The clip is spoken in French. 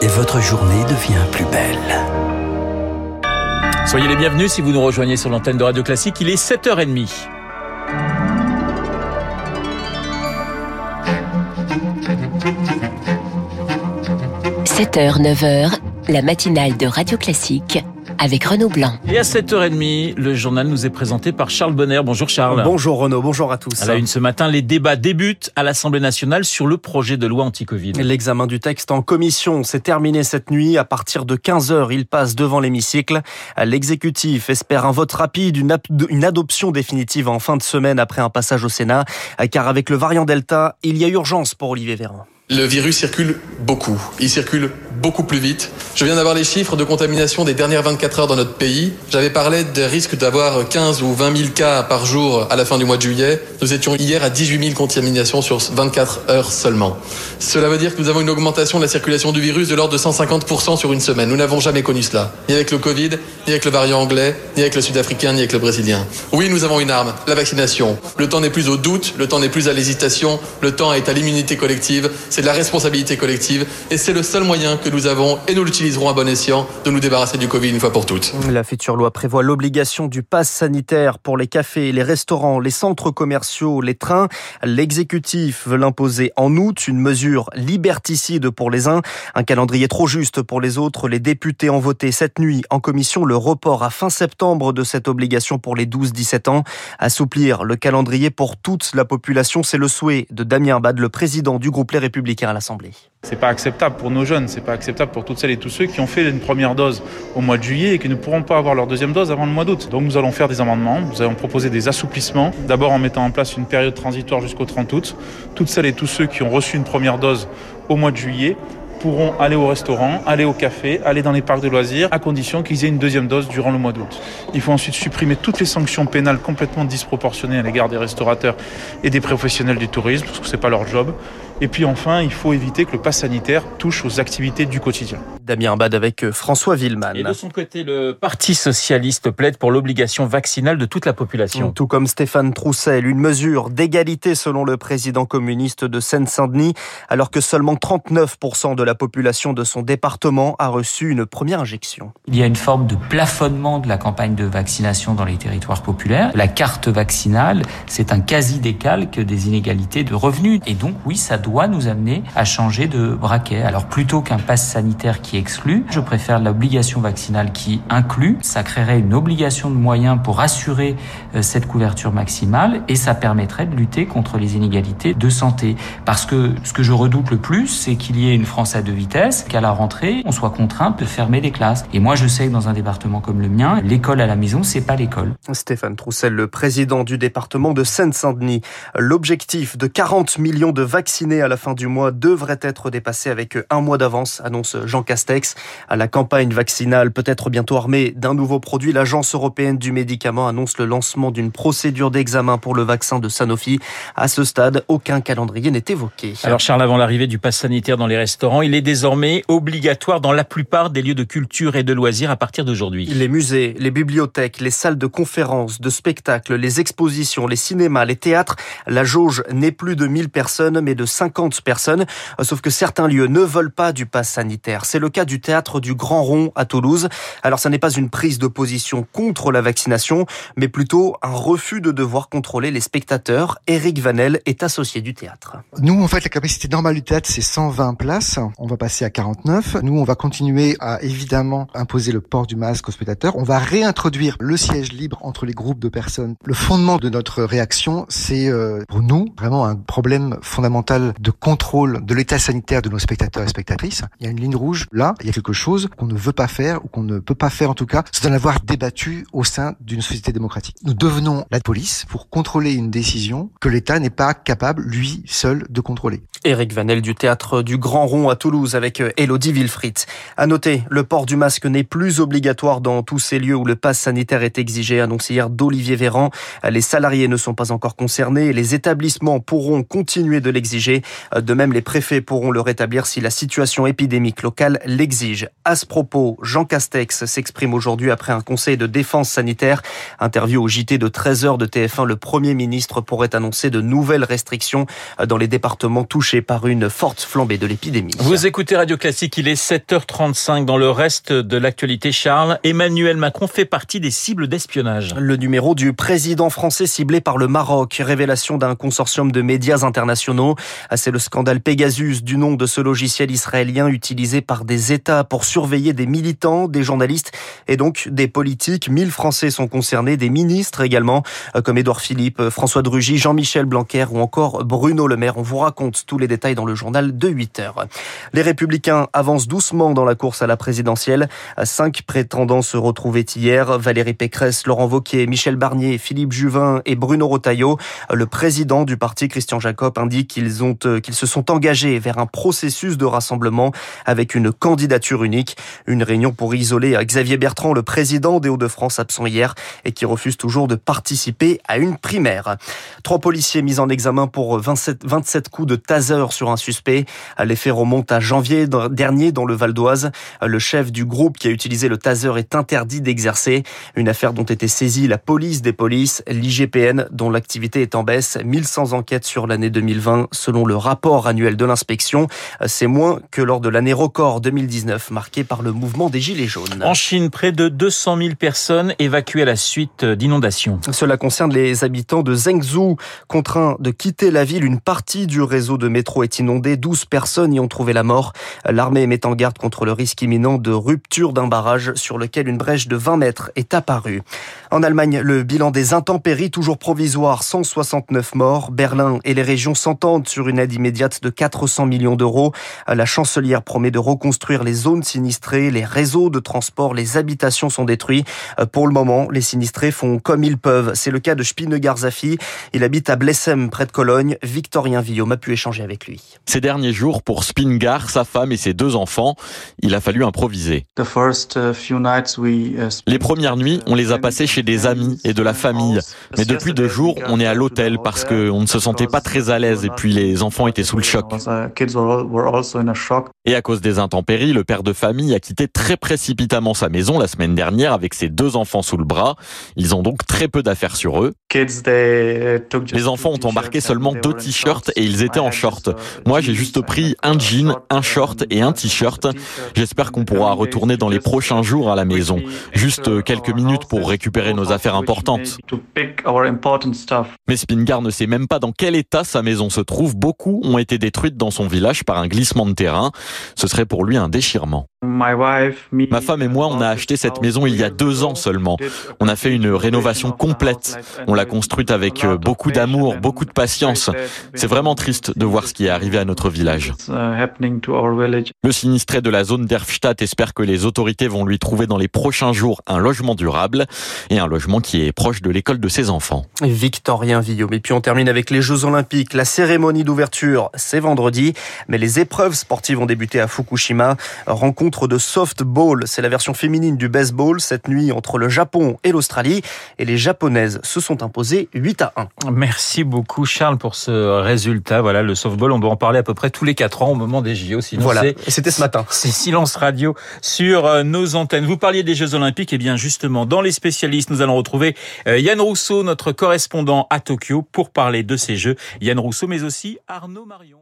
Et votre journée devient plus belle. Soyez les bienvenus si vous nous rejoignez sur l'antenne de Radio Classique. Il est 7h30. – 7h, 9h, la matinale de Radio Classique avec Renaud Blanc. Et à 7h30, le journal nous est présenté par Charles Bonner. Bonjour Charles. Bonjour Renaud, bonjour à tous. À la une ce matin, les débats débutent à l'Assemblée nationale sur le projet de loi anti-Covid. L'examen du texte en commission s'est terminé cette nuit. À partir de 15h, il passe devant l'hémicycle. L'exécutif espère un vote rapide, une adoption définitive en fin de semaine après un passage au Sénat. Car avec le variant Delta, il y a urgence pour Olivier Véran. Le virus circule beaucoup. Il circule beaucoup plus vite. Je viens d'avoir les chiffres de contamination des dernières 24 heures dans notre pays. J'avais parlé des risques d'avoir 15 ou 20 000 cas par jour à la fin du mois de juillet. Nous étions hier à 18 000 contaminations sur 24 heures seulement. Cela veut dire que nous avons une augmentation de la circulation du virus de l'ordre de 150% sur une semaine. Nous n'avons jamais connu cela. Ni avec le Covid, ni avec le variant anglais, ni avec le sud-africain, ni avec le brésilien. Oui, nous avons une arme, la vaccination. Le temps n'est plus au doute, le temps n'est plus à l'hésitation, le temps est à l'immunité collective. La responsabilité collective et c'est le seul moyen que nous avons et nous l'utiliserons à bon escient de nous débarrasser du Covid une fois pour toutes. La future loi prévoit l'obligation du pass sanitaire pour les cafés, les restaurants, les centres commerciaux, les trains. L'exécutif veut l'imposer en août, une mesure liberticide pour les uns, un calendrier trop juste pour les autres. Les députés ont voté cette nuit en commission le report à fin septembre de cette obligation pour les 12-17 ans. Assouplir le calendrier pour toute la population, c'est le souhait de Damien Abad, le président du groupe Les Républicains à. C'est pas acceptable pour nos jeunes, c'est pas acceptable pour toutes celles et tous ceux qui ont fait une première dose au mois de juillet et qui ne pourront pas avoir leur deuxième dose avant le mois d'août. Donc nous allons faire des amendements, nous allons proposer des assouplissements, d'abord en mettant en place une période transitoire jusqu'au 30 août. Toutes celles et tous ceux qui ont reçu une première dose au mois de juillet pourront aller au restaurant, aller au café, aller dans les parcs de loisirs, à condition qu'ils aient une deuxième dose durant le mois d'août. Il faut ensuite supprimer toutes les sanctions pénales complètement disproportionnées à l'égard des restaurateurs et des professionnels du tourisme, parce que ce n'est pas leur job. Et puis enfin, il faut éviter que le pass sanitaire touche aux activités du quotidien. Damien Abad avec euh, François Villeman. Et de son côté, le Parti socialiste plaide pour l'obligation vaccinale de toute la population. Tout comme Stéphane Troussel, une mesure d'égalité selon le président communiste de Seine-Saint-Denis, alors que seulement 39% de la population de son département a reçu une première injection. Il y a une forme de plafonnement de la campagne de vaccination dans les territoires populaires. La carte vaccinale, c'est un quasi-décalque des inégalités de revenus. Et donc, oui, ça doit nous amener à changer de braquet. Alors, plutôt qu'un pass sanitaire qui exclut, je préfère l'obligation vaccinale qui inclut. Ça créerait une obligation de moyens pour assurer euh, cette couverture maximale et ça permettrait de lutter contre les inégalités de santé. Parce que ce que je redoute le plus, c'est qu'il y ait une France à de vitesse, qu'à la rentrée, on soit contraint de fermer des classes. Et moi, je sais que dans un département comme le mien, l'école à la maison, c'est pas l'école. Stéphane Troussel, le président du département de Seine-Saint-Denis. L'objectif de 40 millions de vaccinés à la fin du mois devrait être dépassé avec un mois d'avance, annonce Jean Castex. La campagne vaccinale peut être bientôt armée d'un nouveau produit. L'Agence européenne du médicament annonce le lancement d'une procédure d'examen pour le vaccin de Sanofi. À ce stade, aucun calendrier n'est évoqué. Alors Charles, avant l'arrivée du pass sanitaire dans les restaurants, il est désormais obligatoire dans la plupart des lieux de culture et de loisirs à partir d'aujourd'hui. Les musées, les bibliothèques, les salles de conférences, de spectacles, les expositions, les cinémas, les théâtres, la jauge n'est plus de 1000 personnes mais de 50 personnes. Sauf que certains lieux ne veulent pas du pass sanitaire. C'est le cas du théâtre du Grand Rond à Toulouse. Alors ça n'est pas une prise de position contre la vaccination, mais plutôt un refus de devoir contrôler les spectateurs. Éric Vanel est associé du théâtre. Nous, en fait, la capacité normale du théâtre, c'est 120 places. On va passer à 49. Nous, on va continuer à évidemment imposer le port du masque aux spectateurs. On va réintroduire le siège libre entre les groupes de personnes. Le fondement de notre réaction, c'est euh, pour nous vraiment un problème fondamental de contrôle de l'état sanitaire de nos spectateurs et spectatrices. Il y a une ligne rouge là, il y a quelque chose qu'on ne veut pas faire ou qu'on ne peut pas faire en tout cas, c'est d'en avoir débattu au sein d'une société démocratique. Nous devenons la police pour contrôler une décision que l'État n'est pas capable lui seul de contrôler. Éric Vanel du théâtre du Grand Rond à Toulouse avec Elodie Wilfried. À noter, le port du masque n'est plus obligatoire dans tous ces lieux où le pass sanitaire est exigé, annoncé hier d'Olivier Véran. Les salariés ne sont pas encore concernés les établissements pourront continuer de l'exiger. Régulier. De même, les préfets pourront le rétablir si la situation épidémique locale l'exige. À ce propos, Jean Castex s'exprime aujourd'hui après un conseil de défense sanitaire. Interview au JT de 13h de TF1, le Premier ministre pourrait annoncer de nouvelles restrictions dans les départements touchés par une forte flambée de l'épidémie. Vous écoutez Radio Classique, il est 7h35 dans le reste de l'actualité. Charles, Emmanuel Macron fait partie des cibles d'espionnage. Le numéro du président français ciblé par le Maroc, révélation d'un consortium de médias internationaux. C'est le scandale Pegasus du nom de ce logiciel israélien utilisé par des États pour surveiller des militants, des journalistes et donc des politiques. 1000 Français sont concernés, des ministres également, comme Édouard Philippe, François Drugy, Jean-Michel Blanquer ou encore Bruno Le Maire. On vous raconte tous les détails dans le journal de 8 heures. Les Républicains avancent doucement dans la course à la présidentielle. Cinq prétendants se retrouvaient hier. Valérie Pécresse, Laurent Wauquiez, Michel Barnier, Philippe Juvin et Bruno Rotaillot. Le président du parti, Christian Jacob, indique qu'ils ont, euh, qu'ils se sont engagés vers un processus de rassemblement avec une candidature unique. Une réunion pour isoler Xavier Bertrand, le président des Hauts-de-France absent hier et qui refuse toujours de participer à une primaire. Trois policiers mis en examen pour 27, 27 coups de taser sur un suspect. Les faits remontent à janvier dernier dans le Val d'Oise. Le chef du groupe qui a utilisé le taser est interdit d'exercer. Une affaire dont était saisie la police des polices, l'IGPN, dont l'activité est en baisse. 1100 enquêtes sur l'année 2020 selon le rapport annuel de l'inspection. C'est moins que lors de l'année record 2019 marquée par le mouvement des Gilets jaunes. En Chine, près de 200 000 personnes évacuées à la suite d'inondations. Cela concerne les habitants de Zhengzhou, contraints de quitter la ville. Une partie du réseau de métro est inondée. 12 personnes y ont trouvé la mort. L'armée met en garde contre le risque imminent de rupture d'un barrage sur lequel une brèche de 20 mètres est apparue. En Allemagne, le bilan des intempéries toujours provisoire, 169 morts. Berlin et les régions s'entendent sur une aide immédiate de 400 millions d'euros. La chancelière promet de reconstruire les zones sinistrées, les réseaux de transport, les habitations sont détruits. Pour le moment, les sinistrés font comme ils peuvent. C'est le cas de Spine Garzafi. Il habite à Blessem, près de Cologne. Victorien Villaume a pu échanger avec lui. Ces derniers jours, pour Spingar, sa femme et ses deux enfants, il a fallu improviser. Les premières nuits, on les a passées chez des amis et de la famille. Mais depuis deux jours, on est à l'hôtel parce qu'on ne se sentait pas très à l'aise et puis les enfants étaient sous le choc. Et à cause des intempéries, le père de famille a quitté très précipitamment sa maison la semaine dernière avec ses deux enfants sous le bras. Ils ont donc très peu d'affaires sur eux. Les enfants ont embarqué seulement deux t-shirts et ils étaient en short. Moi, j'ai juste pris un jean, un short et un t-shirt. J'espère qu'on pourra retourner dans les prochains jours à la maison. Juste quelques minutes pour récupérer nos affaires importantes. Mais Spingar ne sait même pas dans quel état sa maison se trouve. Beaucoup ont été détruites dans son village par un glissement de terrain. Ce serait pour lui un déchirement. Ma femme et moi, on a acheté cette maison il y a deux ans seulement. On a fait une rénovation complète. On l'a construite avec euh, beaucoup d'amour, beaucoup de patience. C'est vraiment triste de voir ce qui est arrivé à notre village. Le sinistré de la zone d'Erfstadt espère que les autorités vont lui trouver dans les prochains jours un logement durable et un logement qui est proche de l'école de ses enfants. Victorien Villaume. Et puis on termine avec les Jeux Olympiques. La cérémonie d'ouverture, c'est vendredi, mais les épreuves sportives ont débuté à Fukushima. Rencontre de softball. C'est la version féminine du baseball cette nuit entre le Japon et l'Australie. Et les Japonaises se sont imposées 8 à 1. Merci beaucoup Charles pour ce résultat. Voilà, le softball, on doit en parler à peu près tous les 4 ans au moment des JO. Sinon voilà, c'était ce matin. C'est silence radio sur euh, nos antennes. Vous parliez des Jeux Olympiques, et bien justement, dans les spécialistes, nous allons retrouver euh, Yann Rousseau, notre correspondant à Tokyo, pour parler de ces Jeux. Yann Rousseau, mais aussi Arnaud Marion.